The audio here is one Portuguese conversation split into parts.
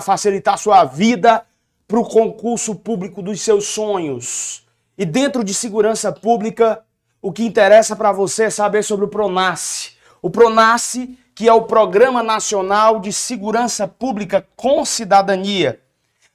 facilitar sua vida para o concurso público dos seus sonhos. E dentro de segurança pública, o que interessa para você é saber sobre o Pronace. O Pronace, que é o Programa Nacional de Segurança Pública com Cidadania.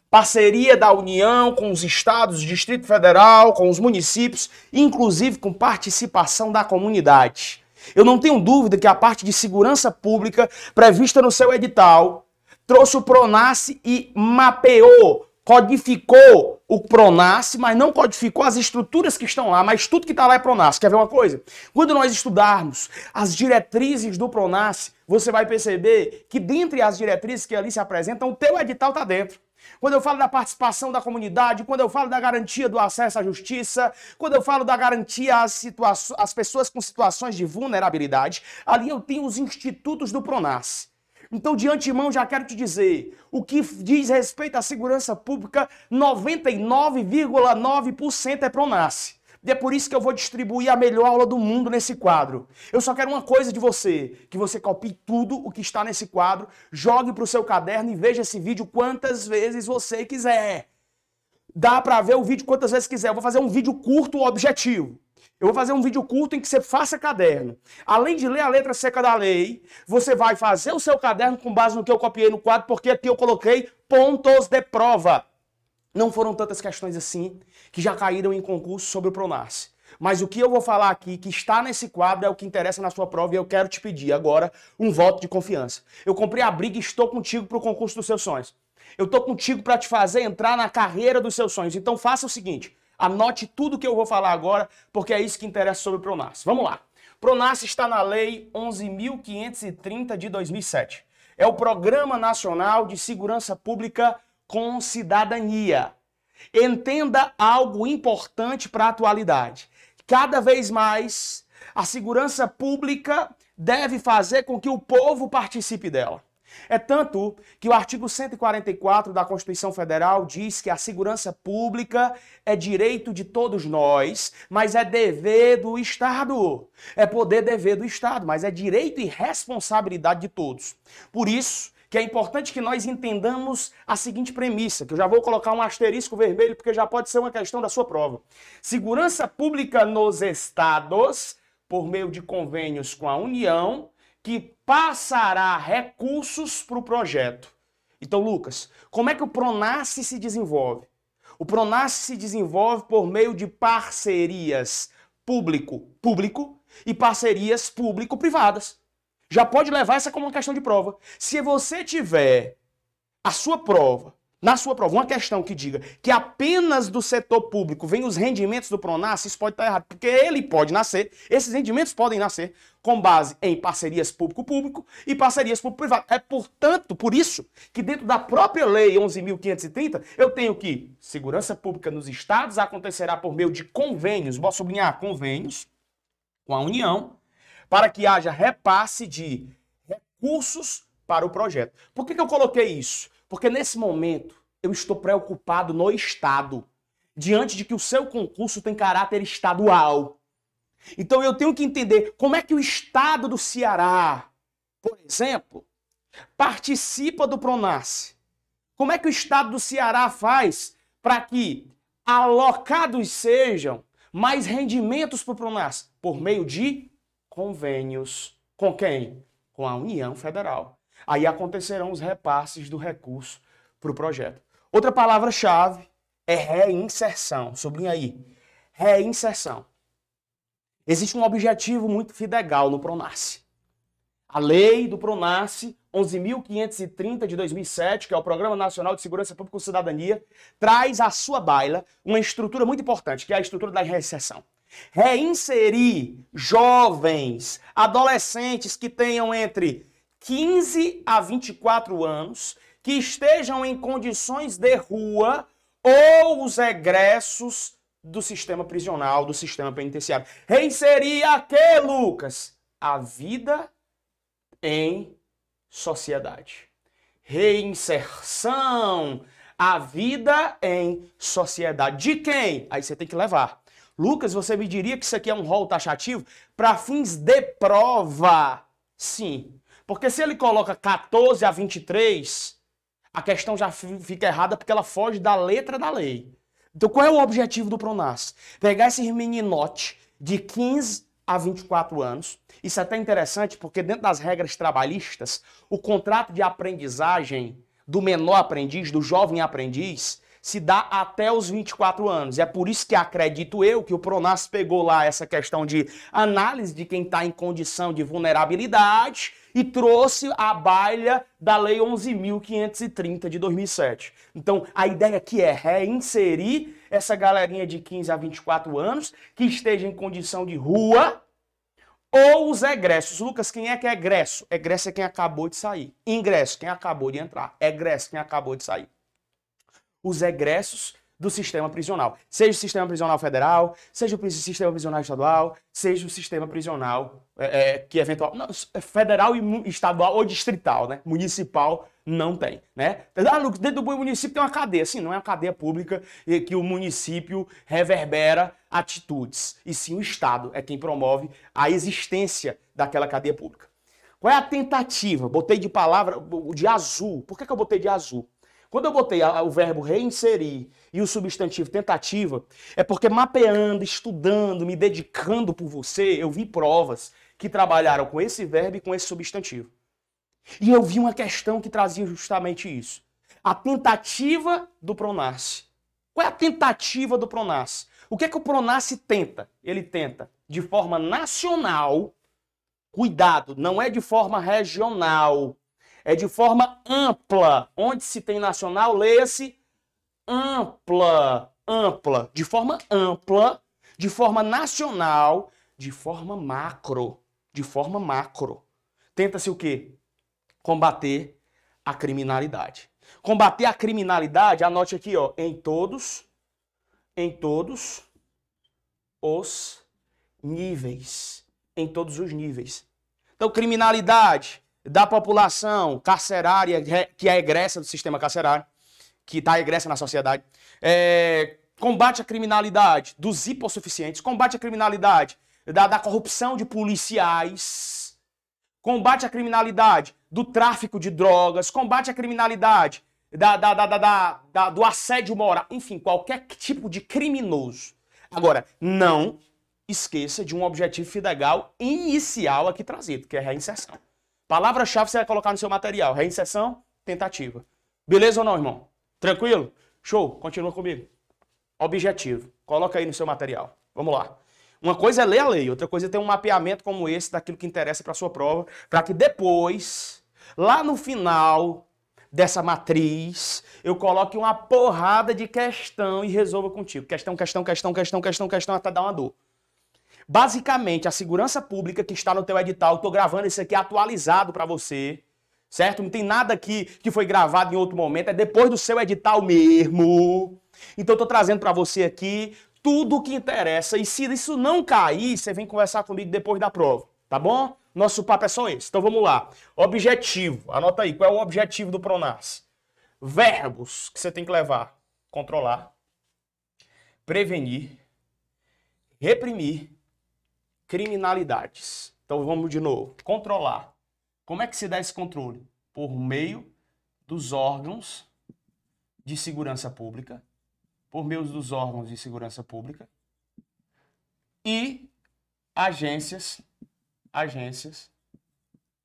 Parceria da União com os estados, Distrito Federal, com os municípios, inclusive com participação da comunidade. Eu não tenho dúvida que a parte de segurança pública prevista no seu edital trouxe o Pronace e mapeou, codificou o Pronace, mas não codificou as estruturas que estão lá, mas tudo que está lá é Pronace. Quer ver uma coisa? Quando nós estudarmos as diretrizes do Pronace, você vai perceber que dentre as diretrizes que ali se apresentam, o teu edital está dentro. Quando eu falo da participação da comunidade, quando eu falo da garantia do acesso à justiça, quando eu falo da garantia às, às pessoas com situações de vulnerabilidade, ali eu tenho os institutos do Pronace. Então, de antemão, já quero te dizer: o que diz respeito à segurança pública, 99,9% é Pronace. E é por isso que eu vou distribuir a melhor aula do mundo nesse quadro. Eu só quero uma coisa de você: que você copie tudo o que está nesse quadro, jogue para o seu caderno e veja esse vídeo quantas vezes você quiser. Dá para ver o vídeo quantas vezes quiser. Eu vou fazer um vídeo curto, objetivo. Eu vou fazer um vídeo curto em que você faça caderno. Além de ler a letra seca da lei, você vai fazer o seu caderno com base no que eu copiei no quadro, porque aqui eu coloquei pontos de prova. Não foram tantas questões assim que já caíram em concurso sobre o Pronace. Mas o que eu vou falar aqui, que está nesse quadro, é o que interessa na sua prova e eu quero te pedir agora um voto de confiança. Eu comprei a briga e estou contigo para o concurso dos seus sonhos. Eu estou contigo para te fazer entrar na carreira dos seus sonhos. Então faça o seguinte: Anote tudo que eu vou falar agora, porque é isso que interessa sobre o Pronas. Vamos lá. Pronas está na Lei 11.530 de 2007. É o Programa Nacional de Segurança Pública com Cidadania. Entenda algo importante para a atualidade. Cada vez mais, a segurança pública deve fazer com que o povo participe dela. É tanto que o artigo 144 da Constituição Federal diz que a segurança pública é direito de todos nós, mas é dever do Estado. É poder dever do Estado, mas é direito e responsabilidade de todos. Por isso, que é importante que nós entendamos a seguinte premissa, que eu já vou colocar um asterisco vermelho porque já pode ser uma questão da sua prova. Segurança pública nos estados, por meio de convênios com a União, que passará recursos para o projeto. Então, Lucas, como é que o Pronace se desenvolve? O Pronace se desenvolve por meio de parcerias público-público e parcerias público-privadas. Já pode levar essa como uma questão de prova. Se você tiver a sua prova na sua prova, uma questão que diga que apenas do setor público vem os rendimentos do Pronas, isso pode estar errado, porque ele pode nascer, esses rendimentos podem nascer com base em parcerias público-público e parcerias público-privado. É, portanto, por isso que dentro da própria lei 11.530, eu tenho que segurança pública nos estados acontecerá por meio de convênios, vou sublinhar convênios com a União, para que haja repasse de recursos para o projeto. Por que, que eu coloquei isso? Porque nesse momento eu estou preocupado no Estado, diante de que o seu concurso tem caráter estadual. Então eu tenho que entender como é que o Estado do Ceará, por exemplo, participa do Pronace. Como é que o Estado do Ceará faz para que alocados sejam mais rendimentos para o Pronace? Por meio de convênios. Com quem? Com a União Federal. Aí acontecerão os repasses do recurso para o projeto. Outra palavra-chave é reinserção. Sublinha aí. Reinserção. Existe um objetivo muito fidegal no Pronace. A lei do Pronace 11.530 de 2007, que é o Programa Nacional de Segurança Pública e Cidadania, traz à sua baila uma estrutura muito importante, que é a estrutura da reinserção. Reinserir jovens, adolescentes que tenham entre 15 a 24 anos que estejam em condições de rua ou os egressos do sistema prisional, do sistema penitenciário. Reinserir a quê, Lucas? A vida em sociedade. Reinserção, a vida em sociedade. De quem? Aí você tem que levar. Lucas, você me diria que isso aqui é um rol taxativo? Para fins de prova, sim. Porque se ele coloca 14 a 23, a questão já fica errada porque ela foge da letra da lei. Então, qual é o objetivo do Pronas? Pegar esse meninote de 15 a 24 anos. Isso é até interessante porque, dentro das regras trabalhistas, o contrato de aprendizagem do menor aprendiz, do jovem aprendiz, se dá até os 24 anos. É por isso que acredito eu que o Pronas pegou lá essa questão de análise de quem está em condição de vulnerabilidade e trouxe a baila da Lei 11.530 de 2007. Então, a ideia aqui é reinserir essa galerinha de 15 a 24 anos que esteja em condição de rua ou os egressos. Lucas, quem é que é egresso? Egresso é quem acabou de sair. Ingresso, quem acabou de entrar. Egresso, quem acabou de sair os egressos do sistema prisional. Seja o sistema prisional federal, seja o sistema prisional estadual, seja o sistema prisional é, é, que eventual. Não, é federal e estadual ou distrital, né? Municipal não tem, né? Ah, dentro do município tem uma cadeia. Sim, não é uma cadeia pública que o município reverbera atitudes. E sim o Estado é quem promove a existência daquela cadeia pública. Qual é a tentativa? Botei de palavra de azul. Por que, que eu botei de azul? Quando eu botei o verbo reinserir e o substantivo tentativa, é porque mapeando, estudando, me dedicando por você, eu vi provas que trabalharam com esse verbo e com esse substantivo. E eu vi uma questão que trazia justamente isso. A tentativa do pronasce. Qual é a tentativa do pronasce? O que é que o pronasce tenta? Ele tenta de forma nacional, cuidado, não é de forma regional, é de forma ampla. Onde se tem nacional, leia-se ampla, ampla, de forma ampla, de forma nacional, de forma macro, de forma macro. Tenta-se o quê? Combater a criminalidade. Combater a criminalidade, anote aqui, ó, em todos, em todos os níveis, em todos os níveis. Então, criminalidade, da população carcerária, que é egressa do sistema carcerário, que está egressa na sociedade, é, combate à criminalidade dos hipossuficientes, combate à criminalidade da, da corrupção de policiais, combate à criminalidade do tráfico de drogas, combate à criminalidade da, da, da, da, da, do assédio moral, enfim, qualquer tipo de criminoso. Agora, não esqueça de um objetivo fidegal inicial aqui trazido, que é a reinserção. Palavra-chave você vai colocar no seu material. Reinserção, tentativa. Beleza ou não, irmão? Tranquilo? Show. Continua comigo. Objetivo. Coloca aí no seu material. Vamos lá. Uma coisa é ler a lei, outra coisa é ter um mapeamento como esse daquilo que interessa para sua prova, para que depois, lá no final dessa matriz, eu coloque uma porrada de questão e resolva contigo. Questão, questão, questão, questão, questão, questão, até dar uma dor. Basicamente, a segurança pública que está no teu edital, estou gravando isso aqui atualizado para você, certo? Não tem nada aqui que foi gravado em outro momento, é depois do seu edital mesmo. Então, estou trazendo para você aqui tudo o que interessa. E se isso não cair, você vem conversar comigo depois da prova, tá bom? Nosso papo é só esse. Então, vamos lá. Objetivo. Anota aí, qual é o objetivo do Pronas? Verbos que você tem que levar. Controlar, prevenir, reprimir, criminalidades. Então vamos de novo. Controlar. Como é que se dá esse controle? Por meio dos órgãos de segurança pública, por meio dos órgãos de segurança pública e agências, agências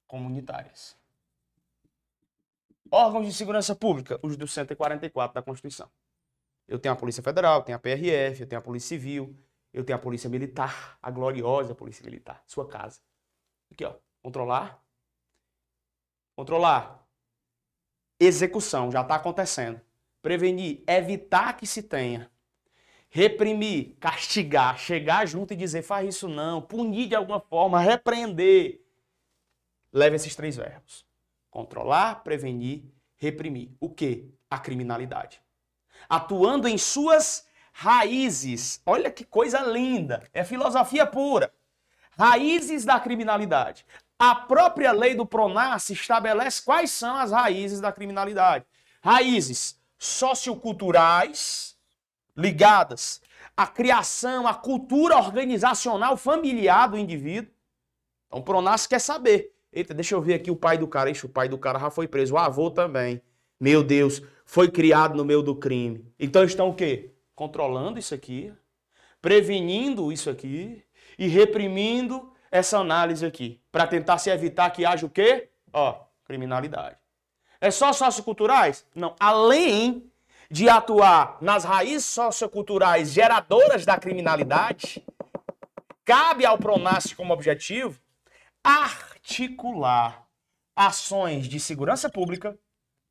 comunitárias. Órgãos de segurança pública, os do 144 da Constituição. Eu tenho a Polícia Federal, tenho a PRF, eu tenho a Polícia Civil, eu tenho a polícia militar, a gloriosa polícia militar, sua casa. Aqui, ó. Controlar. Controlar. Execução, já está acontecendo. Prevenir, evitar que se tenha. Reprimir, castigar, chegar junto e dizer, faz isso não. Punir de alguma forma, repreender. Leve esses três verbos. Controlar, prevenir, reprimir. O que? A criminalidade. Atuando em suas raízes. Olha que coisa linda. É filosofia pura. Raízes da criminalidade. A própria lei do Pronas estabelece quais são as raízes da criminalidade. Raízes socioculturais ligadas à criação, à cultura organizacional familiar do indivíduo. Então o Pronas quer saber. Eita, deixa eu ver aqui o pai do cara. Ixi, o pai do cara já foi preso. O avô também. Meu Deus, foi criado no meio do crime. Então estão o quê? Controlando isso aqui, prevenindo isso aqui e reprimindo essa análise aqui, para tentar se evitar que haja o quê? Ó, criminalidade. É só socioculturais? Não. Além de atuar nas raízes socioculturais geradoras da criminalidade, cabe ao Pronas como objetivo articular ações de segurança pública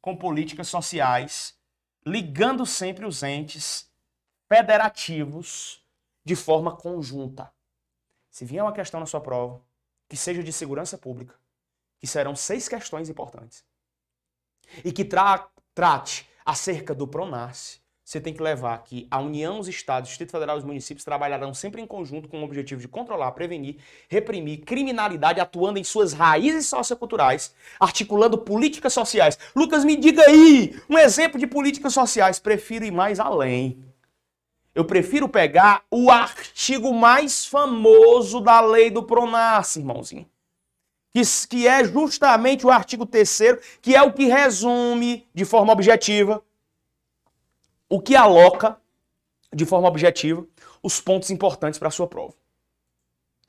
com políticas sociais, ligando sempre os entes federativos de forma conjunta. Se vier uma questão na sua prova que seja de segurança pública, que serão seis questões importantes, e que tra trate acerca do PRONASSE, você tem que levar que a União, os Estados, o Distrito Federal e os municípios trabalharão sempre em conjunto com o objetivo de controlar, prevenir, reprimir criminalidade, atuando em suas raízes socioculturais, articulando políticas sociais. Lucas, me diga aí um exemplo de políticas sociais. Prefiro ir mais além. Eu prefiro pegar o artigo mais famoso da lei do PRONAS, irmãozinho. Que, que é justamente o artigo 3 que é o que resume de forma objetiva o que aloca de forma objetiva os pontos importantes para a sua prova.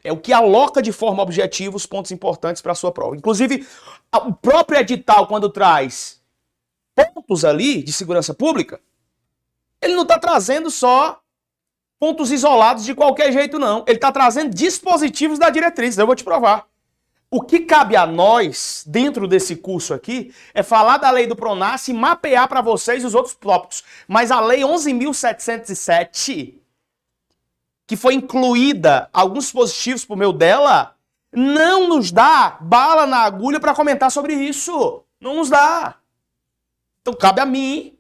É o que aloca de forma objetiva os pontos importantes para a sua prova. Inclusive, o próprio edital, quando traz pontos ali de segurança pública, ele não está trazendo só pontos isolados de qualquer jeito, não. Ele está trazendo dispositivos da diretriz. Eu vou te provar. O que cabe a nós, dentro desse curso aqui, é falar da lei do Pronas e mapear para vocês os outros tópicos. Mas a lei 11.707, que foi incluída alguns dispositivos por meio dela, não nos dá bala na agulha para comentar sobre isso. Não nos dá. Então cabe a mim,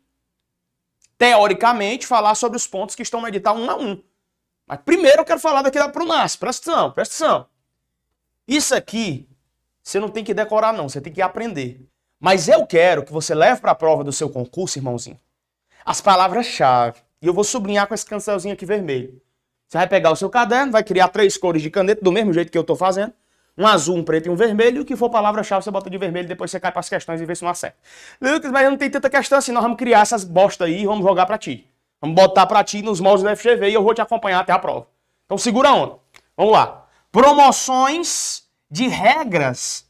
teoricamente, falar sobre os pontos que estão no edital um a um. Mas primeiro eu quero falar daqui da Pronas. Presta atenção, presta atenção. Isso aqui você não tem que decorar, não, você tem que aprender. Mas eu quero que você leve para a prova do seu concurso, irmãozinho, as palavras-chave. E eu vou sublinhar com esse cancelzinho aqui vermelho. Você vai pegar o seu caderno, vai criar três cores de caneta, do mesmo jeito que eu estou fazendo. Um azul, um preto e um vermelho. O que for palavra-chave, você bota de vermelho depois você cai para as questões e vê se não acerta. Lucas, mas não tem tanta questão assim. Nós vamos criar essas bosta aí e vamos jogar para ti. Vamos botar para ti nos moldes do FGV e eu vou te acompanhar até a prova. Então segura a onda. Vamos lá. Promoções de regras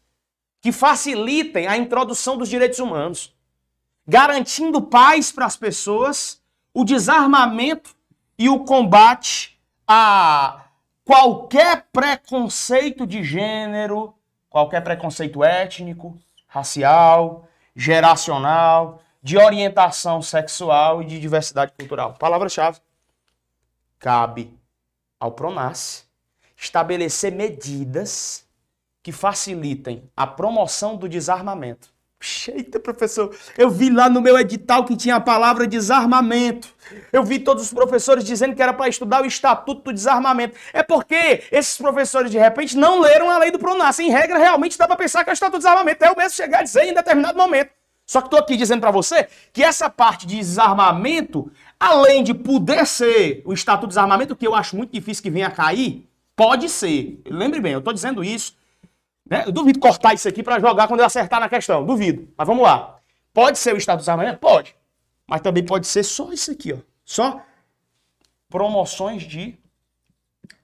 que facilitem a introdução dos direitos humanos, garantindo paz para as pessoas, o desarmamento e o combate a qualquer preconceito de gênero, qualquer preconceito étnico, racial, geracional, de orientação sexual e de diversidade cultural. Palavra-chave. Cabe ao Pronas estabelecer medidas que facilitem a promoção do desarmamento. Eita, professor, eu vi lá no meu edital que tinha a palavra desarmamento. Eu vi todos os professores dizendo que era para estudar o Estatuto do Desarmamento. É porque esses professores, de repente, não leram a lei do Pronas. Em regra, realmente dá para pensar que é o Estatuto do Desarmamento. É o mesmo chegar a dizer em determinado momento. Só que estou aqui dizendo para você que essa parte de desarmamento, além de poder ser o Estatuto do Desarmamento, que eu acho muito difícil que venha a cair, pode ser. Lembre bem, eu estou dizendo isso né? Eu duvido cortar isso aqui para jogar quando eu acertar na questão. Duvido. Mas vamos lá. Pode ser o estado dos armamentos? Pode. Mas também pode ser só isso aqui, ó. Só promoções de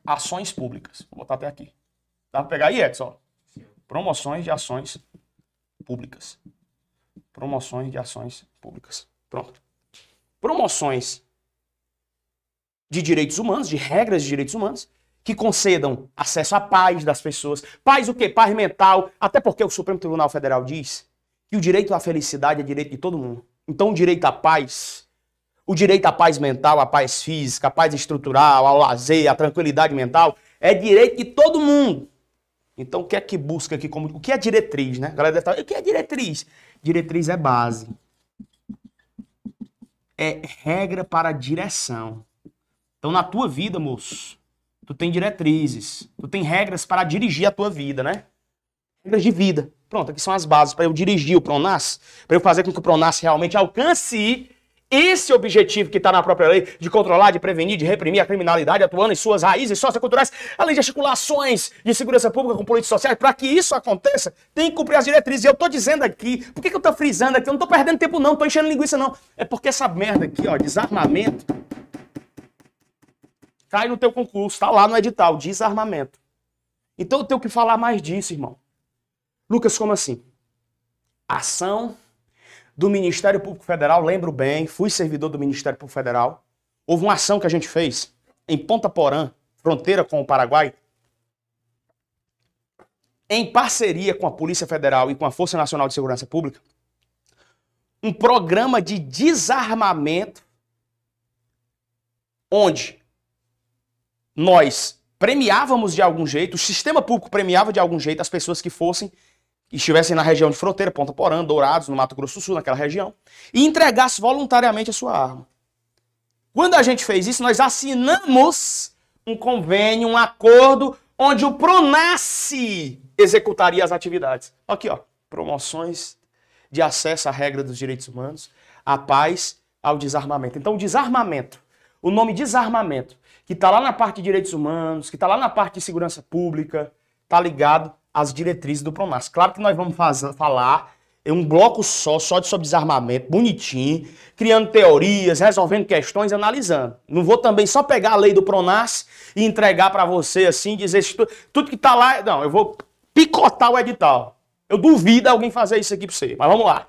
ações públicas. Vou botar até aqui. Dá para pegar aí, Edson? Promoções de ações públicas. Promoções de ações públicas. Pronto. Promoções de direitos humanos, de regras de direitos humanos, que concedam acesso à paz das pessoas. Paz o quê? Paz mental. Até porque o Supremo Tribunal Federal diz que o direito à felicidade é direito de todo mundo. Então o direito à paz, o direito à paz mental, à paz física, à paz estrutural, ao lazer, à tranquilidade mental, é direito de todo mundo. Então o que é que busca aqui como. O que é diretriz, né? A galera deve estar, o que é diretriz? Diretriz é base. É regra para direção. Então na tua vida, moço, tu tem diretrizes, tu tem regras para dirigir a tua vida, né? Regras de vida. Pronto, aqui são as bases para eu dirigir o Pronas, para eu fazer com que o Pronas realmente alcance esse objetivo que está na própria lei de controlar, de prevenir, de reprimir a criminalidade, atuando em suas raízes socioculturais, além de articulações de segurança pública com políticos sociais, para que isso aconteça, tem que cumprir as diretrizes. E eu estou dizendo aqui, por que, que eu estou frisando aqui? Eu não estou perdendo tempo, não, estou enchendo linguiça, não. É porque essa merda aqui, ó, desarmamento, cai no teu concurso, está lá no edital, desarmamento. Então eu tenho que falar mais disso, irmão. Lucas, como assim? Ação do Ministério Público Federal, lembro bem, fui servidor do Ministério Público Federal. Houve uma ação que a gente fez em Ponta Porã, fronteira com o Paraguai, em parceria com a Polícia Federal e com a Força Nacional de Segurança Pública, um programa de desarmamento onde nós premiávamos de algum jeito, o sistema público premiava de algum jeito as pessoas que fossem estivessem na região de fronteira, Ponta Porã, Dourados, no Mato Grosso do Sul, naquela região, e entregasse voluntariamente a sua arma. Quando a gente fez isso, nós assinamos um convênio, um acordo, onde o Pronace executaria as atividades. Aqui, ó, promoções de acesso à regra dos direitos humanos, à paz, ao desarmamento. Então, o desarmamento, o nome desarmamento, que está lá na parte de direitos humanos, que está lá na parte de segurança pública, está ligado as diretrizes do Pronas. Claro que nós vamos fazer, falar em um bloco só, só de sobre desarmamento, bonitinho, criando teorias, resolvendo questões, analisando. Não vou também só pegar a lei do Pronas e entregar para você assim, dizer tudo, que está lá. Não, eu vou picotar o edital. Eu duvido alguém fazer isso aqui para você. Mas vamos lá.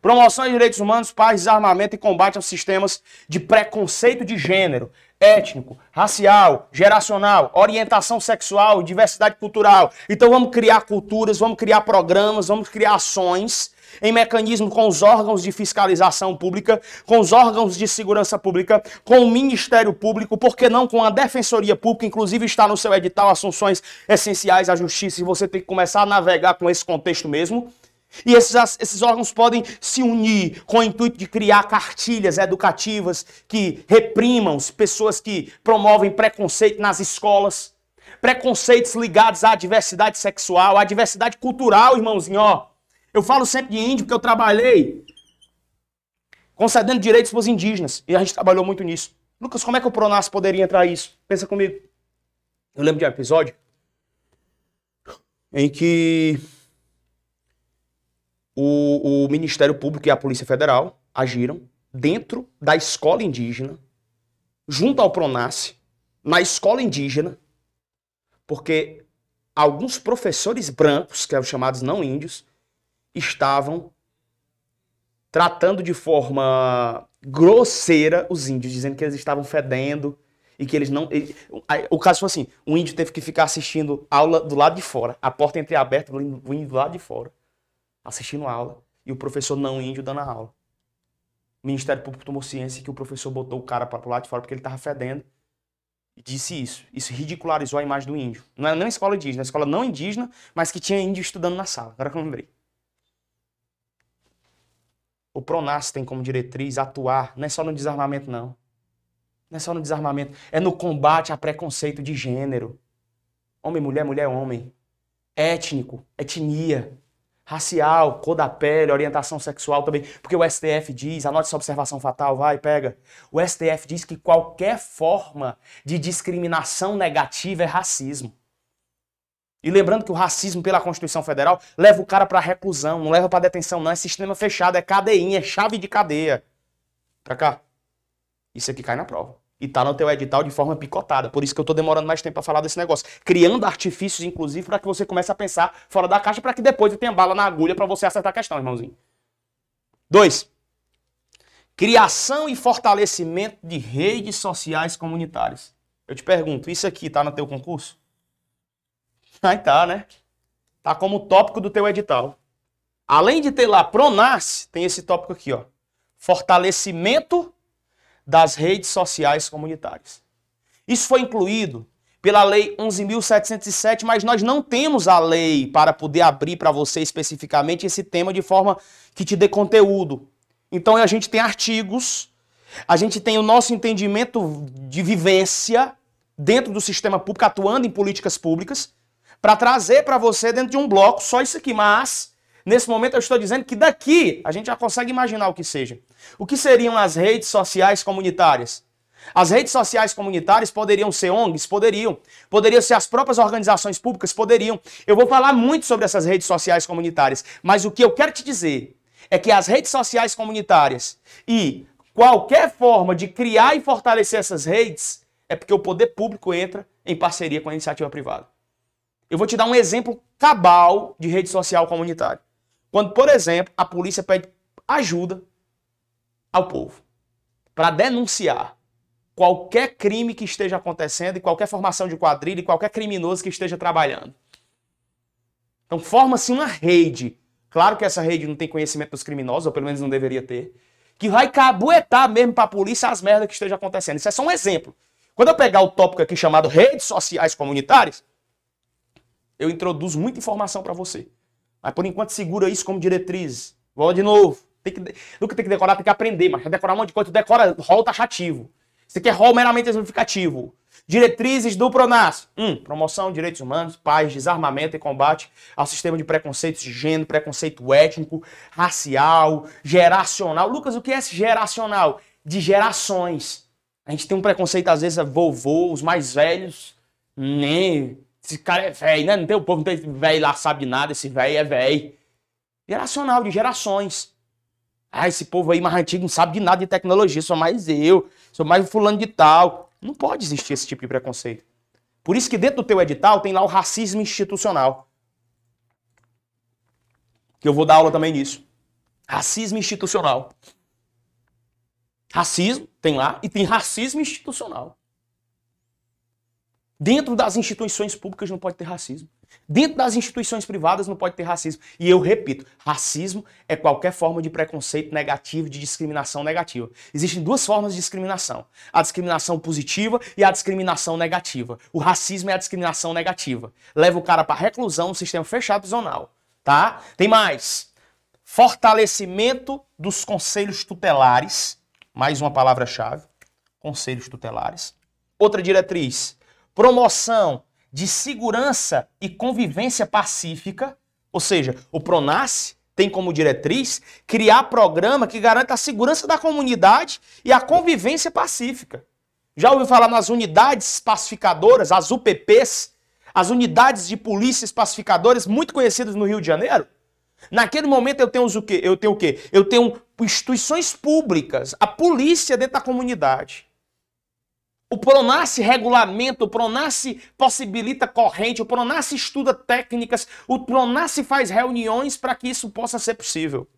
Promoção de direitos humanos, paz, desarmamento e combate aos sistemas de preconceito de gênero, étnico, racial, geracional, orientação sexual, diversidade cultural. Então vamos criar culturas, vamos criar programas, vamos criar ações em mecanismo com os órgãos de fiscalização pública, com os órgãos de segurança pública, com o Ministério Público, por que não com a Defensoria Pública, inclusive está no seu edital as funções essenciais à justiça e você tem que começar a navegar com esse contexto mesmo. E esses, esses órgãos podem se unir com o intuito de criar cartilhas educativas que reprimam pessoas que promovem preconceito nas escolas, preconceitos ligados à diversidade sexual, à diversidade cultural, irmãozinho, ó. Eu falo sempre de índio porque eu trabalhei concedendo direitos para os indígenas e a gente trabalhou muito nisso. Lucas, como é que o Pronas poderia entrar nisso? Pensa comigo. Eu lembro de um episódio em que o, o Ministério Público e a Polícia Federal agiram dentro da escola indígena, junto ao Pronace, na escola indígena, porque alguns professores brancos, que eram chamados não índios, estavam tratando de forma grosseira os índios, dizendo que eles estavam fedendo e que eles não. O caso foi assim: um índio teve que ficar assistindo aula do lado de fora, a porta entreaberta, o índio do lado de fora assistindo aula e o professor não índio dando a aula. O Ministério Público tomou ciência que o professor botou o cara para o lado de fora porque ele estava fedendo e disse isso. Isso ridicularizou a imagem do índio. Não era nem escola indígena, era escola não indígena, mas que tinha índio estudando na sala. Agora que eu lembrei. O Pronas tem como diretriz atuar, não é só no desarmamento, não. Não é só no desarmamento, é no combate a preconceito de gênero. Homem, mulher, mulher, homem. Étnico, etnia racial, cor da pele, orientação sexual também, porque o STF diz, anote essa observação fatal, vai, pega. O STF diz que qualquer forma de discriminação negativa é racismo. E lembrando que o racismo pela Constituição Federal leva o cara para reclusão, não leva para detenção, não é sistema fechado, é cadeinha, é chave de cadeia. Pra cá. Isso aqui cai na prova e tá no teu edital de forma picotada. Por isso que eu tô demorando mais tempo para falar desse negócio. Criando artifícios, inclusive, para que você comece a pensar fora da caixa, para que depois você tenha bala na agulha para você acertar a questão, irmãozinho. Dois. Criação e fortalecimento de redes sociais comunitárias. Eu te pergunto, isso aqui tá no teu concurso? Aí tá, né? Tá como tópico do teu edital. Além de ter lá Pronas, tem esse tópico aqui, ó. Fortalecimento das redes sociais comunitárias. Isso foi incluído pela Lei 11.707, mas nós não temos a lei para poder abrir para você especificamente esse tema de forma que te dê conteúdo. Então a gente tem artigos, a gente tem o nosso entendimento de vivência dentro do sistema público, atuando em políticas públicas, para trazer para você dentro de um bloco só isso aqui, mas Nesse momento eu estou dizendo que daqui a gente já consegue imaginar o que seja. O que seriam as redes sociais comunitárias? As redes sociais comunitárias poderiam ser ONGs? Poderiam. Poderiam ser as próprias organizações públicas? Poderiam. Eu vou falar muito sobre essas redes sociais comunitárias, mas o que eu quero te dizer é que as redes sociais comunitárias e qualquer forma de criar e fortalecer essas redes é porque o poder público entra em parceria com a iniciativa privada. Eu vou te dar um exemplo cabal de rede social comunitária. Quando, por exemplo, a polícia pede ajuda ao povo para denunciar qualquer crime que esteja acontecendo e qualquer formação de quadrilha e qualquer criminoso que esteja trabalhando. Então forma-se uma rede. Claro que essa rede não tem conhecimento dos criminosos, ou pelo menos não deveria ter, que vai cabuetar mesmo para a polícia as merdas que estejam acontecendo. Isso é só um exemplo. Quando eu pegar o tópico aqui chamado redes sociais comunitárias, eu introduzo muita informação para você. Mas por enquanto segura isso como diretriz. Vou de novo. Tem que, nunca tem que decorar, tem que aprender, mas decorar um monte de coisa, tu decora rol taxativo. Você quer rol meramente exemplificativo. Diretrizes do PRONAS. 1. Um, promoção direitos humanos, paz, desarmamento e combate ao sistema de preconceitos de gênero, preconceito étnico, racial, geracional. Lucas, o que é esse geracional? De gerações. A gente tem um preconceito, às vezes, é vovô, os mais velhos. Nem. Esse cara é velho, né? Não tem o povo, não tem velho lá, sabe nada, esse velho é velho. Geracional, de gerações. Ah, esse povo aí mais antigo não sabe de nada de tecnologia, sou mais eu, sou mais fulano de tal. Não pode existir esse tipo de preconceito. Por isso que dentro do teu edital tem lá o racismo institucional. Que eu vou dar aula também nisso. Racismo institucional. Racismo tem lá e tem racismo institucional. Dentro das instituições públicas não pode ter racismo. Dentro das instituições privadas não pode ter racismo. E eu repito, racismo é qualquer forma de preconceito negativo, de discriminação negativa. Existem duas formas de discriminação: a discriminação positiva e a discriminação negativa. O racismo é a discriminação negativa. Leva o cara para reclusão no sistema fechado prisional, tá? Tem mais. Fortalecimento dos conselhos tutelares, mais uma palavra-chave, conselhos tutelares. Outra diretriz: promoção de segurança e convivência pacífica, ou seja, o PRONASSE tem como diretriz criar programa que garanta a segurança da comunidade e a convivência pacífica. Já ouviu falar nas unidades pacificadoras, as UPPs, as unidades de polícias pacificadoras muito conhecidas no Rio de Janeiro? Naquele momento eu tenho o quê? Eu tenho o quê? Eu tenho instituições públicas, a polícia dentro da comunidade. O Pronace regulamenta, o Pronace possibilita corrente, o Pronace estuda técnicas, o Pronace faz reuniões para que isso possa ser possível.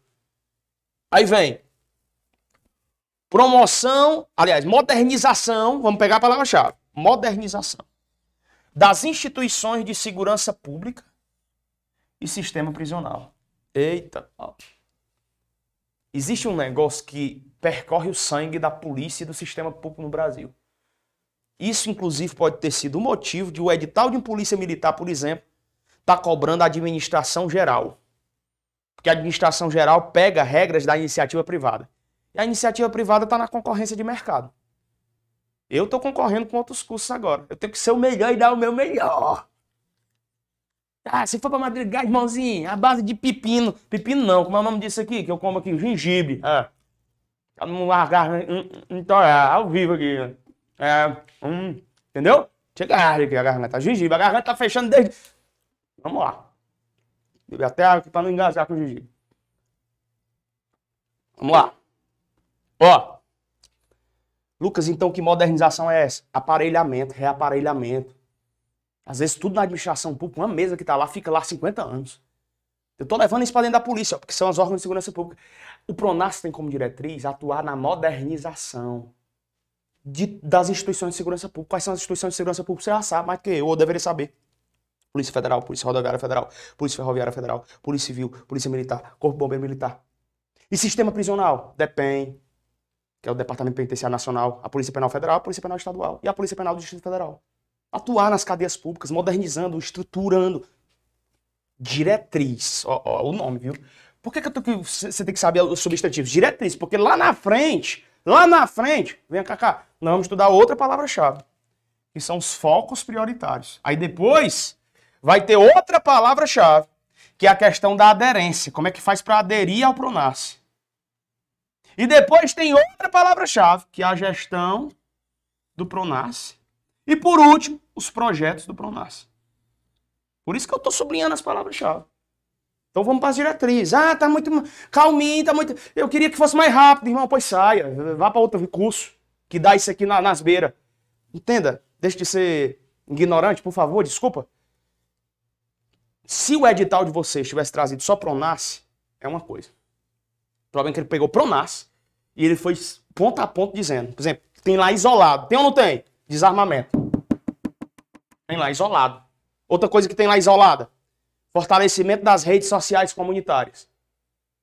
Aí vem promoção, aliás, modernização, vamos pegar a palavra-chave, modernização das instituições de segurança pública e sistema prisional. Eita, existe um negócio que percorre o sangue da polícia e do sistema público no Brasil. Isso, inclusive, pode ter sido o motivo de o edital de um polícia militar, por exemplo, estar tá cobrando a administração geral. Porque a administração geral pega regras da iniciativa privada. E a iniciativa privada está na concorrência de mercado. Eu estou concorrendo com outros cursos agora. Eu tenho que ser o melhor e dar o meu melhor. Ah, se for para madrigar, irmãozinho, a base de pepino. Pepino não, como é o nome disso aqui? Que eu como aqui? Gengibre. É. Pra não largar, então é ao vivo aqui. É, hum, entendeu? Chega aqui a garganta, a gengibre. A garganta tá fechando desde. Vamos lá. Beber até água aqui pra não engasgar com o gengibre. Vamos lá. Ó. Lucas, então que modernização é essa? Aparelhamento, reaparelhamento. Às vezes tudo na administração pública, uma mesa que tá lá, fica lá 50 anos. Eu tô levando isso para dentro da polícia, ó, porque são os órgãos de segurança pública. O PRONAS tem como diretriz atuar na modernização de, das instituições de segurança pública. Quais são as instituições de segurança pública? Você já sabe mais do que eu, ou deveria saber. Polícia Federal, Polícia Rodoviária Federal, Polícia Ferroviária Federal, Polícia Civil, Polícia Militar, Corpo Bombeiro Militar. E sistema prisional? DEPEN, que é o Departamento Penitenciário Nacional, a Polícia Penal Federal, a Polícia Penal Estadual e a Polícia Penal do Distrito Federal. Atuar nas cadeias públicas, modernizando, estruturando. Diretriz, ó, ó o nome, viu? Por que, que você tem que saber os substantivos? Diretriz, porque lá na frente Lá na frente, vem cá, cá, nós vamos estudar outra palavra-chave, que são os focos prioritários. Aí depois vai ter outra palavra-chave, que é a questão da aderência. Como é que faz para aderir ao Pronas? E depois tem outra palavra-chave, que é a gestão do Pronas. E por último, os projetos do Pronas. Por isso que eu estou sublinhando as palavras-chave. Então vamos para as diretrizes. Ah, tá muito calminho, tá muito. Eu queria que fosse mais rápido, irmão. Pois saia, vá para outro curso que dá isso aqui na, nas beiras. Entenda, deixe de ser ignorante, por favor, desculpa. Se o edital de vocês tivesse trazido só Pronas, é uma coisa. O problema é que ele pegou Pronas e ele foi ponto a ponto dizendo, por exemplo, tem lá isolado. Tem ou não tem? Desarmamento. Tem lá isolado. Outra coisa que tem lá isolada, fortalecimento das redes sociais comunitárias.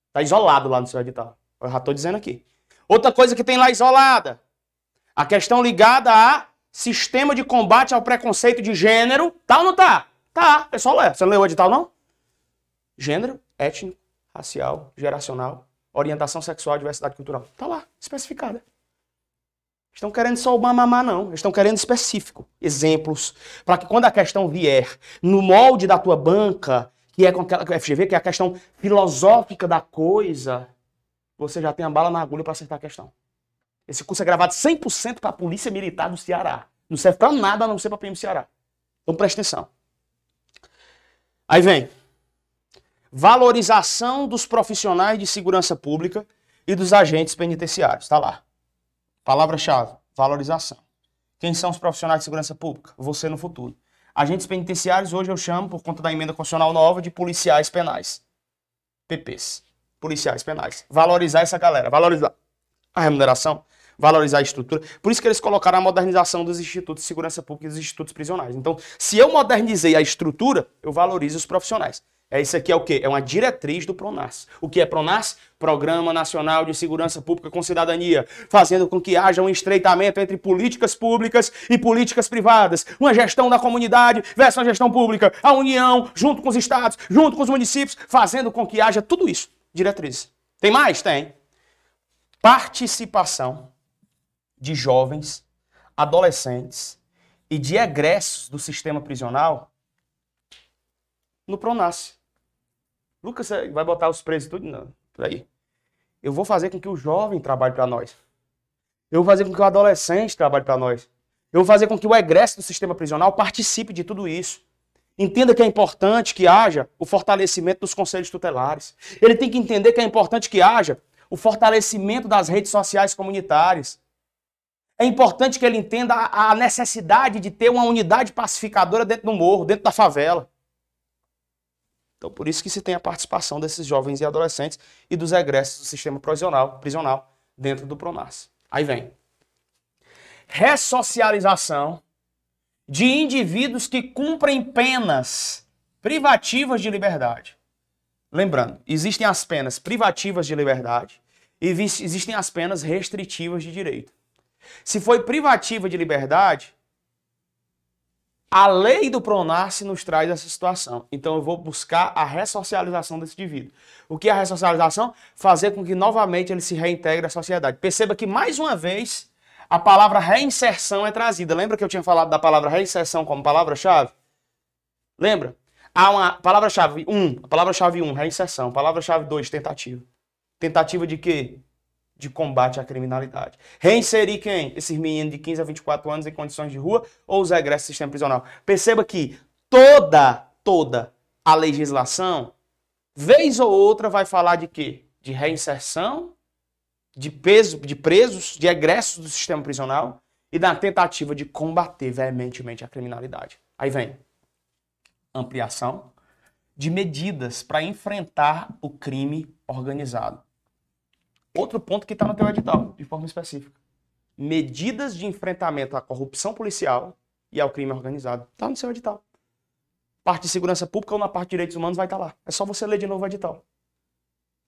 Está isolado lá no seu edital. Eu já estou dizendo aqui. Outra coisa que tem lá isolada, a questão ligada a sistema de combate ao preconceito de gênero. Tá ou não tá? Tá, é só ler. Você não leu o edital, não? Gênero, étnico, racial, geracional, orientação sexual, diversidade cultural. Tá lá, especificada. Estão querendo só o mamamá, não. Estão querendo específico. Exemplos. Para que quando a questão vier no molde da tua banca, que é com aquela FGV, que é a questão filosófica da coisa, você já tem a bala na agulha para acertar a questão. Esse curso é gravado 100% para a Polícia Militar do Ceará. Não serve para nada a não ser para a PM Ceará. Então presta atenção. Aí vem. Valorização dos profissionais de segurança pública e dos agentes penitenciários. Está lá. Palavra-chave: valorização. Quem são os profissionais de segurança pública? Você no futuro. Agentes penitenciários, hoje eu chamo, por conta da emenda constitucional nova, de policiais penais. PPs. Policiais penais. Valorizar essa galera. Valorizar a remuneração valorizar a estrutura. Por isso que eles colocaram a modernização dos institutos de segurança pública e dos institutos prisionais. Então, se eu modernizei a estrutura, eu valorizo os profissionais. É isso aqui é o quê? É uma diretriz do Pronas. O que é Pronas? Programa Nacional de Segurança Pública com Cidadania, fazendo com que haja um estreitamento entre políticas públicas e políticas privadas, uma gestão da comunidade versus uma gestão pública, a União junto com os estados, junto com os municípios, fazendo com que haja tudo isso. Diretriz. Tem mais? Tem. Participação de jovens, adolescentes e de egressos do sistema prisional no Pronas. Lucas vai botar os presos tudo? Não, peraí. Eu vou fazer com que o jovem trabalhe para nós. Eu vou fazer com que o adolescente trabalhe para nós. Eu vou fazer com que o egresso do sistema prisional participe de tudo isso. Entenda que é importante que haja o fortalecimento dos conselhos tutelares. Ele tem que entender que é importante que haja o fortalecimento das redes sociais comunitárias. É importante que ele entenda a necessidade de ter uma unidade pacificadora dentro do morro, dentro da favela. Então, por isso que se tem a participação desses jovens e adolescentes e dos egressos do sistema prisional, prisional dentro do Pronas. Aí vem. Ressocialização de indivíduos que cumprem penas privativas de liberdade. Lembrando, existem as penas privativas de liberdade e existem as penas restritivas de direito. Se foi privativa de liberdade, a lei do Pronarce nos traz essa situação. Então eu vou buscar a ressocialização desse indivíduo. O que é a ressocialização? Fazer com que novamente ele se reintegre à sociedade. Perceba que mais uma vez a palavra reinserção é trazida. Lembra que eu tinha falado da palavra reinserção como palavra-chave? Lembra? Há uma palavra-chave 1, um, a palavra-chave 1, um, reinserção. Palavra-chave 2, tentativa. Tentativa de quê? De combate à criminalidade. Reinserir quem? Esses meninos de 15 a 24 anos em condições de rua ou os egressos do sistema prisional. Perceba que toda, toda a legislação, vez ou outra, vai falar de quê? De reinserção, de, peso, de presos, de egressos do sistema prisional e da tentativa de combater veementemente a criminalidade. Aí vem ampliação de medidas para enfrentar o crime organizado. Outro ponto que está no teu edital, de forma específica. Medidas de enfrentamento à corrupção policial e ao crime organizado. Está no seu edital. Parte de segurança pública ou na parte de direitos humanos vai estar tá lá. É só você ler de novo o edital.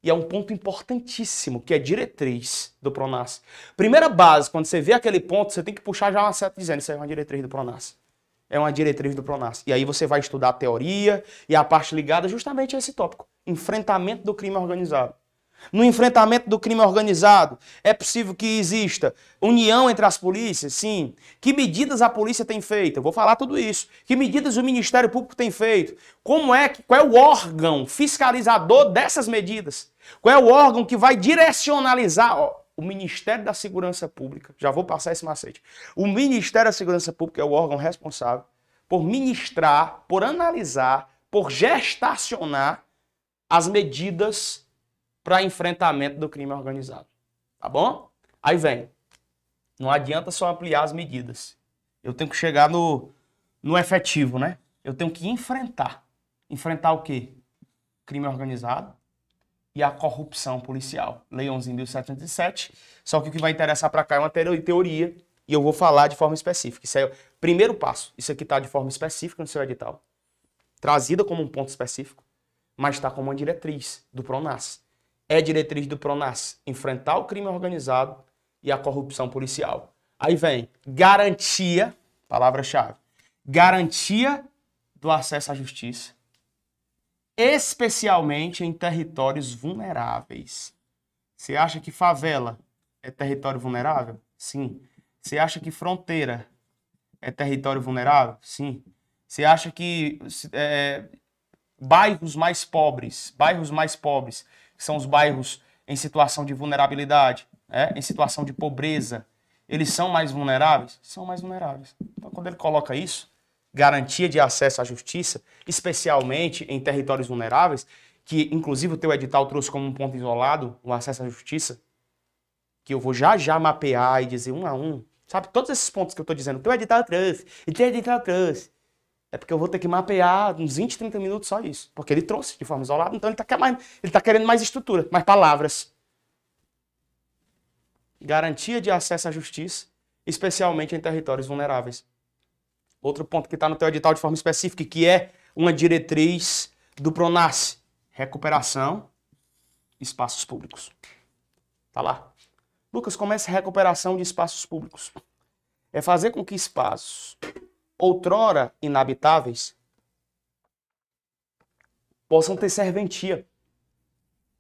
E é um ponto importantíssimo, que é diretriz do Pronas. Primeira base, quando você vê aquele ponto, você tem que puxar já uma seta dizendo isso é uma diretriz do Pronas. É uma diretriz do Pronas. E aí você vai estudar a teoria e a parte ligada justamente a esse tópico. Enfrentamento do crime organizado. No enfrentamento do crime organizado, é possível que exista união entre as polícias? Sim. Que medidas a polícia tem feito? Eu vou falar tudo isso. Que medidas o Ministério Público tem feito? Como é que qual é o órgão fiscalizador dessas medidas? Qual é o órgão que vai direcionalizar? Ó, o Ministério da Segurança Pública. Já vou passar esse macete. O Ministério da Segurança Pública é o órgão responsável por ministrar, por analisar, por gestacionar as medidas para enfrentamento do crime organizado. Tá bom? Aí vem. Não adianta só ampliar as medidas. Eu tenho que chegar no, no efetivo, né? Eu tenho que enfrentar. Enfrentar o quê? Crime organizado e a corrupção policial. Lei 11.707. Só que o que vai interessar para cá é uma teoria e eu vou falar de forma específica. Isso é o primeiro passo. Isso aqui está de forma específica no seu edital. Trazida como um ponto específico, mas está como uma diretriz do PRONAS é diretriz do PRONAS enfrentar o crime organizado e a corrupção policial. Aí vem garantia, palavra-chave, garantia do acesso à justiça, especialmente em territórios vulneráveis. Você acha que favela é território vulnerável? Sim. Você acha que fronteira é território vulnerável? Sim. Você acha que é, bairros mais pobres, bairros mais pobres, que são os bairros em situação de vulnerabilidade, é, em situação de pobreza, eles são mais vulneráveis? São mais vulneráveis. Então, quando ele coloca isso, garantia de acesso à justiça, especialmente em territórios vulneráveis, que inclusive o teu edital trouxe como um ponto isolado o acesso à justiça, que eu vou já já mapear e dizer um a um, sabe? Todos esses pontos que eu estou dizendo, o teu edital trouxe, o teu edital trouxe. É porque eu vou ter que mapear uns 20, 30 minutos só isso. Porque ele trouxe de forma isolada, então ele está tá querendo mais estrutura, mais palavras. Garantia de acesso à justiça, especialmente em territórios vulneráveis. Outro ponto que está no teu edital de forma específica, que é uma diretriz do PRONAS. Recuperação, espaços públicos. Tá lá. Lucas, como é essa recuperação de espaços públicos? É fazer com que espaços outrora inabitáveis, possam ter serventia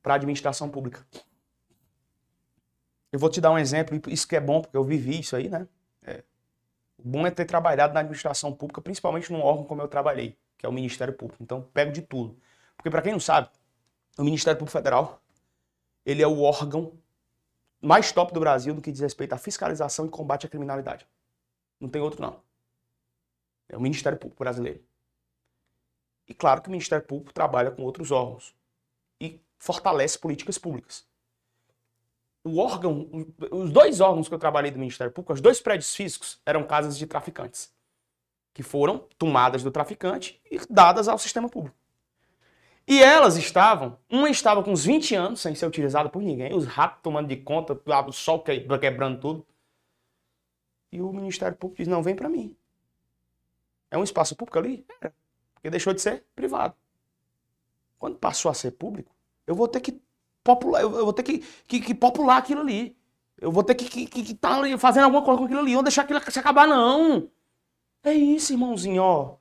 para a administração pública. Eu vou te dar um exemplo, isso que é bom, porque eu vivi isso aí, né? É. O bom é ter trabalhado na administração pública, principalmente num órgão como eu trabalhei, que é o Ministério Público. Então, pego de tudo. Porque, para quem não sabe, o Ministério Público Federal, ele é o órgão mais top do Brasil no que diz respeito à fiscalização e combate à criminalidade. Não tem outro, não. É o Ministério Público brasileiro. E claro que o Ministério Público trabalha com outros órgãos e fortalece políticas públicas. O órgão, os dois órgãos que eu trabalhei do Ministério Público, os dois prédios físicos, eram casas de traficantes, que foram tomadas do traficante e dadas ao sistema público. E elas estavam, uma estava com uns 20 anos sem ser utilizada por ninguém, os ratos tomando de conta, o sol quebrando tudo. E o Ministério Público diz: não, vem para mim. É um espaço público ali? Era. Porque deixou de ser privado. Quando passou a ser público, eu vou ter que popular, eu vou ter que, que, que popular aquilo ali. Eu vou ter que estar tá fazendo alguma coisa com aquilo ali. Não deixar aquilo se acabar, não. É isso, irmãozinho, ó.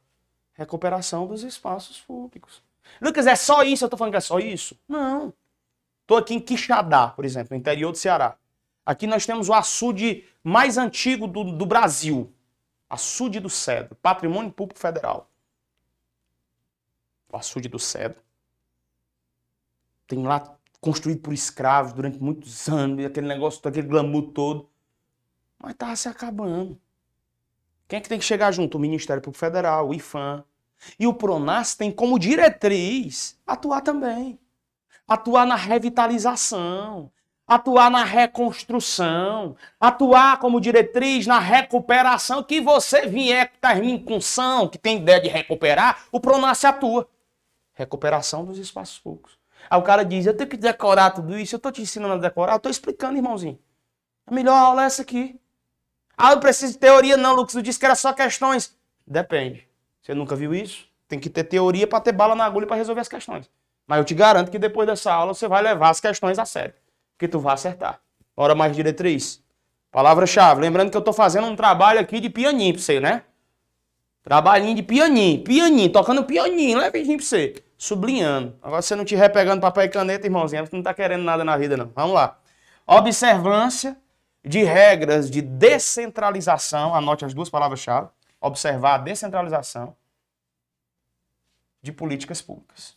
Recuperação dos espaços públicos. Lucas, é só isso? Eu tô falando que é só isso? Não. Tô aqui em Quixadá, por exemplo, no interior do Ceará. Aqui nós temos o açude mais antigo do, do Brasil. Açude do Cedro, Patrimônio Público Federal. O açude do Cedro. Tem lá construído por escravos durante muitos anos, aquele negócio, aquele glamour todo. Mas estava se acabando. Quem é que tem que chegar junto? O Ministério Público Federal, o IFAM. E o PRONAS tem como diretriz atuar também. Atuar na revitalização, atuar na reconstrução, atuar como diretriz na recuperação, que você vier que termine com são, que tem ideia de recuperar, o Pronace atua. Recuperação dos espaços públicos. Aí o cara diz, eu tenho que decorar tudo isso, eu estou te ensinando a decorar, eu estou explicando, irmãozinho. A melhor aula é essa aqui. Ah, eu preciso de teoria, não, Lucas, eu disse que era só questões. Depende. Você nunca viu isso? Tem que ter teoria para ter bala na agulha para resolver as questões. Mas eu te garanto que depois dessa aula você vai levar as questões a sério que tu vai acertar. Hora mais diretriz. Palavra-chave. Lembrando que eu estou fazendo um trabalho aqui de pianinho para você, né? Trabalhinho de pianinho, pianinho, tocando pianinho, levezinho para você. sublinhando. Agora, você não estiver pegando papel e caneta, irmãozinho, você não está querendo nada na vida, não. Vamos lá. Observância de regras de descentralização, anote as duas palavras-chave. Observar a descentralização de políticas públicas.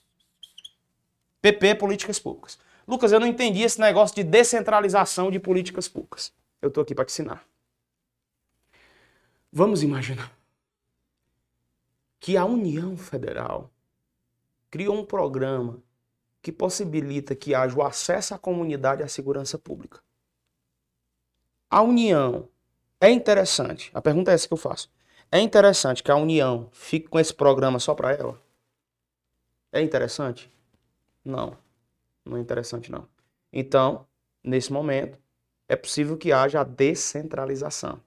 PP, políticas públicas. Lucas, eu não entendi esse negócio de descentralização de políticas públicas. Eu estou aqui para te ensinar. Vamos imaginar que a União Federal criou um programa que possibilita que haja o acesso à comunidade à segurança pública. A União é interessante. A pergunta é essa que eu faço. É interessante que a União fique com esse programa só para ela? É interessante? Não. Não é interessante não. Então, nesse momento, é possível que haja a descentralização.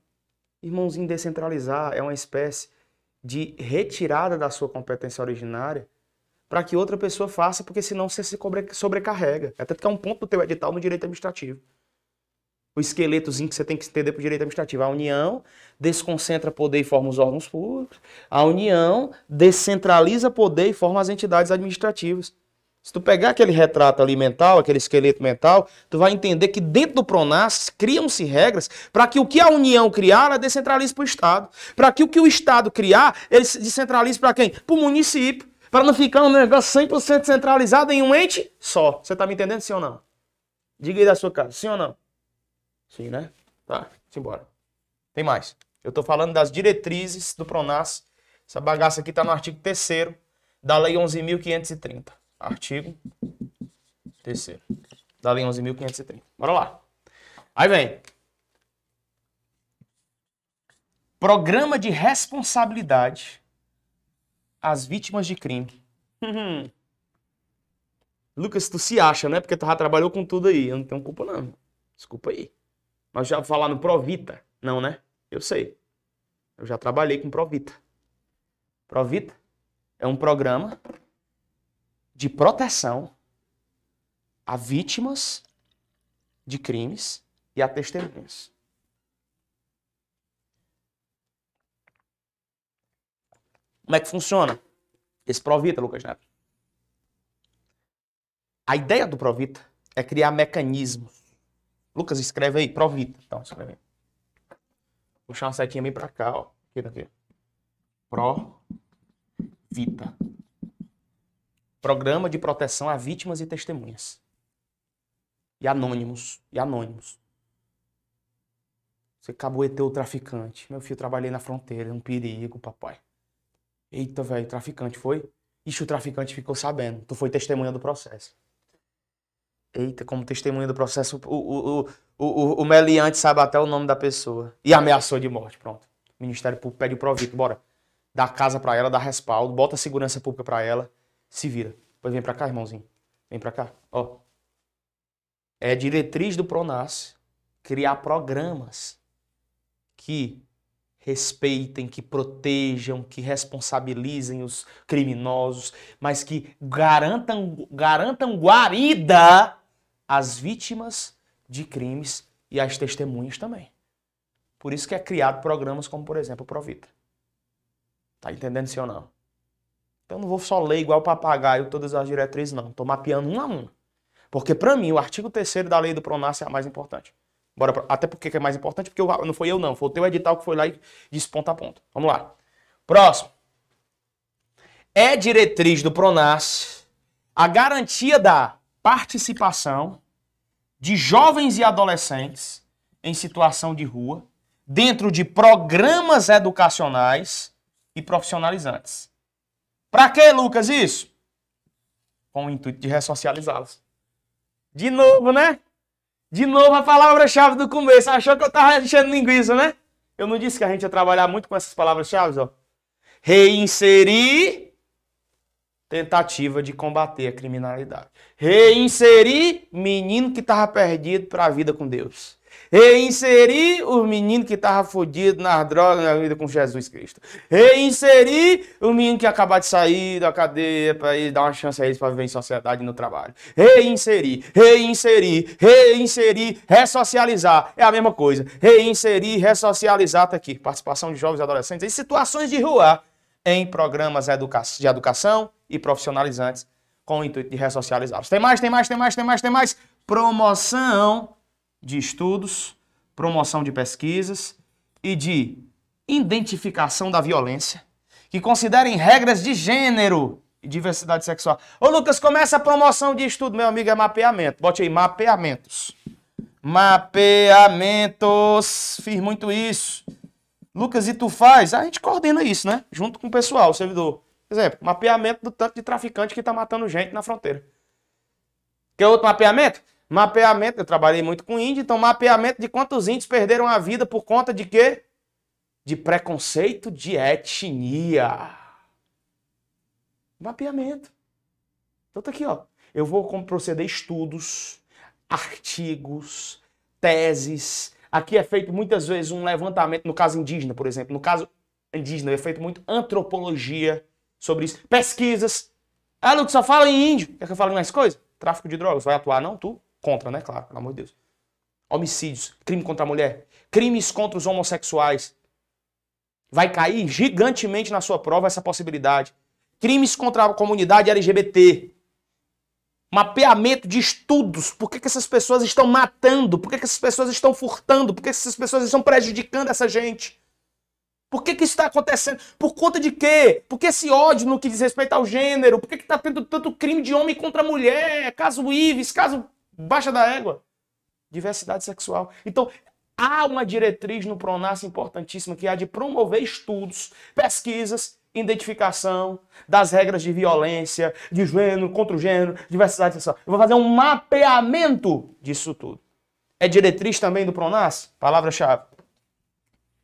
Irmãozinho, descentralizar é uma espécie de retirada da sua competência originária para que outra pessoa faça, porque senão você se sobrecarrega. Até que é um ponto do teu edital no direito administrativo. O esqueletozinho que você tem que entender para o direito administrativo. A União desconcentra poder e forma os órgãos públicos. A União descentraliza poder e forma as entidades administrativas. Se tu pegar aquele retrato ali mental, aquele esqueleto mental, tu vai entender que dentro do Pronas criam-se regras para que o que a União criar, ela descentralize para o Estado. Para que o que o Estado criar, ele descentralize para quem? Para o município. Para não ficar um negócio 100% centralizado em um ente só. Você está me entendendo, sim ou não? Diga aí da sua casa, sim ou não? Sim, né? Tá, simbora. Tem mais. Eu estou falando das diretrizes do Pronas. Essa bagaça aqui está no artigo 3 da Lei 11.530. Artigo 3 da Lei 11.530. Bora lá. Aí vem. Programa de responsabilidade às vítimas de crime. Lucas, tu se acha, né? Porque tu já trabalhou com tudo aí. Eu não tenho culpa, não. Desculpa aí. Mas já falar no Provita? Não, né? Eu sei. Eu já trabalhei com Provita. Provita é um programa de proteção a vítimas de crimes e a testemunhas. Como é que funciona esse Provita, Lucas Neto? A ideia do Provita é criar mecanismos. Lucas, escreve aí, Provita. Então, escreve aí. Puxar uma setinha bem pra cá, ó. Aqui, daqui. Provita. Programa de proteção a vítimas e testemunhas. E anônimos. E anônimos. Você caboeteu o traficante. Meu filho, trabalhei na fronteira. É um perigo, papai. Eita, velho, traficante foi? Ixi, o traficante ficou sabendo. Tu foi testemunha do processo. Eita, como testemunha do processo, o, o, o, o, o meliante sabe até o nome da pessoa. E ameaçou de morte, pronto. O Ministério Público pede o provito, bora. Dá casa para ela, dá respaldo, bota segurança pública para ela se vira. Pois vem para cá, irmãozinho. Vem para cá. Ó. É diretriz do Pronas criar programas que respeitem, que protejam, que responsabilizem os criminosos, mas que garantam, garantam guarida às vítimas de crimes e às testemunhas também. Por isso que é criado programas como, por exemplo, o Provita. Tá entendendo sim ou não? Então não vou só ler igual papagaio todas as diretrizes, não. Estou mapeando uma a uma. Porque para mim o artigo 3 da lei do Pronas é a mais importante. Bora pra... Até porque é mais importante, porque eu... não foi eu não, foi o teu edital que foi lá e disse ponta a ponta. Vamos lá. Próximo. É diretriz do Pronas a garantia da participação de jovens e adolescentes em situação de rua dentro de programas educacionais e profissionalizantes. Para que, Lucas, isso? Com o intuito de ressocializá-los. De novo, né? De novo a palavra-chave do começo. Achou que eu tava enchendo linguiça, né? Eu não disse que a gente ia trabalhar muito com essas palavras-chave, ó. Reinserir tentativa de combater a criminalidade. Reinserir menino que estava perdido para a vida com Deus. Reinserir o menino que estava fodido nas drogas na vida com Jesus Cristo. Reinserir o menino que acabou de sair da cadeia para dar uma chance a eles para viver em sociedade no trabalho. Reinserir, reinserir, reinserir, ressocializar. É a mesma coisa. Reinserir, ressocializar tá aqui. Participação de jovens e adolescentes em situações de rua em programas de educação e profissionalizantes com o intuito de ressocializá-los. Tem mais, tem mais, tem mais, tem mais, tem mais. Promoção de estudos, promoção de pesquisas e de identificação da violência, que considerem regras de gênero e diversidade sexual. Ô Lucas, começa a promoção de estudo, meu amigo, é mapeamento. Bote aí, mapeamentos. Mapeamentos. Fiz muito isso. Lucas, e tu faz? A gente coordena isso, né? Junto com o pessoal, o servidor. Exemplo, mapeamento do tanto de traficante que tá matando gente na fronteira. Quer outro mapeamento? Mapeamento, eu trabalhei muito com índio, então mapeamento de quantos índios perderam a vida por conta de quê? De preconceito de etnia. Mapeamento. Então tá aqui, ó. Eu vou proceder estudos, artigos, teses. Aqui é feito muitas vezes um levantamento, no caso indígena, por exemplo. No caso indígena, é feito muito antropologia sobre isso. Pesquisas. Ah, Lucas, só fala em índio. Quer que eu fale mais coisa? Tráfico de drogas. Vai atuar? Não, tu? Contra, né? Claro, pelo amor de Deus. Homicídios, crime contra a mulher, crimes contra os homossexuais. Vai cair gigantemente na sua prova essa possibilidade. Crimes contra a comunidade LGBT mapeamento de estudos, por que, que essas pessoas estão matando, por que, que essas pessoas estão furtando, por que, que essas pessoas estão prejudicando essa gente. Por que, que isso está acontecendo? Por conta de quê? Por que esse ódio no que diz respeito ao gênero? Por que está tendo tanto crime de homem contra mulher? Caso Ives, caso Baixa da Égua. Diversidade sexual. Então, há uma diretriz no Pronas importantíssima que é a de promover estudos, pesquisas identificação das regras de violência, de gênero, contra o gênero, diversidade sexual. Eu vou fazer um mapeamento disso tudo. É diretriz também do Pronas? Palavra-chave.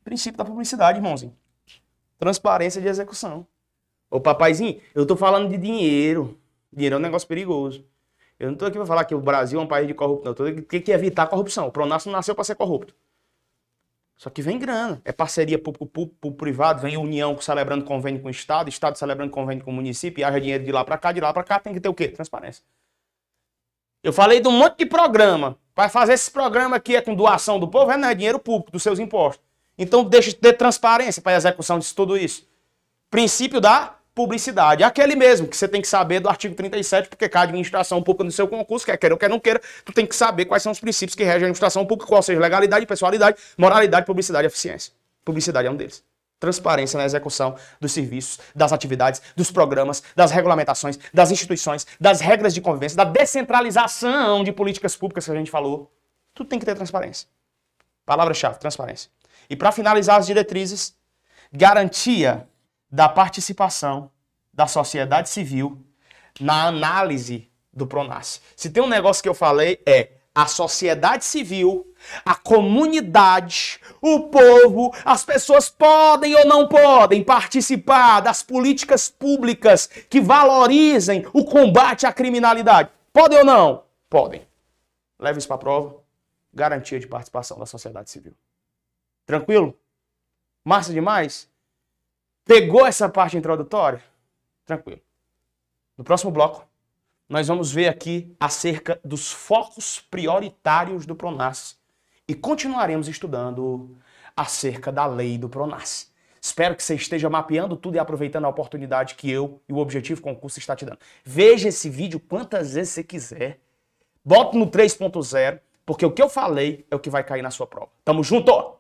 Princípio da publicidade, irmãozinho. Transparência de execução. Ô papaizinho, eu tô falando de dinheiro. Dinheiro é um negócio perigoso. Eu não tô aqui pra falar que o Brasil é um país de corrupto, não. Tô aqui que evitar a corrupção. O Pronas não nasceu para ser corrupto. Só que vem grana. É parceria público-privado, vem união celebrando convênio com o Estado, Estado celebrando convênio com o município, e haja dinheiro de lá para cá, de lá para cá, tem que ter o quê? Transparência. Eu falei de um monte de programa. Para fazer esse programa aqui é com doação do povo, é, não, é dinheiro público, dos seus impostos. Então deixa de ter transparência para a execução de tudo isso. Princípio da publicidade. Aquele mesmo que você tem que saber do artigo 37, porque cada administração pública no seu concurso, quer queira ou quer não queira, tu tem que saber quais são os princípios que regem a administração pública, qual seja legalidade, pessoalidade, moralidade, publicidade e eficiência. Publicidade é um deles. Transparência na execução dos serviços, das atividades, dos programas, das regulamentações, das instituições, das regras de convivência, da descentralização de políticas públicas que a gente falou. Tudo tem que ter transparência. Palavra-chave, transparência. E para finalizar as diretrizes, garantia da participação da sociedade civil na análise do Pronas. Se tem um negócio que eu falei é a sociedade civil, a comunidade, o povo, as pessoas podem ou não podem participar das políticas públicas que valorizem o combate à criminalidade. Podem ou não? Podem. Leve isso para prova. Garantia de participação da sociedade civil. Tranquilo? Massa demais? Pegou essa parte introdutória? Tranquilo. No próximo bloco, nós vamos ver aqui acerca dos focos prioritários do Pronas e continuaremos estudando acerca da lei do Pronas. Espero que você esteja mapeando tudo e aproveitando a oportunidade que eu e o Objetivo Concurso está te dando. Veja esse vídeo quantas vezes você quiser. Bota no 3.0, porque o que eu falei é o que vai cair na sua prova. Tamo junto!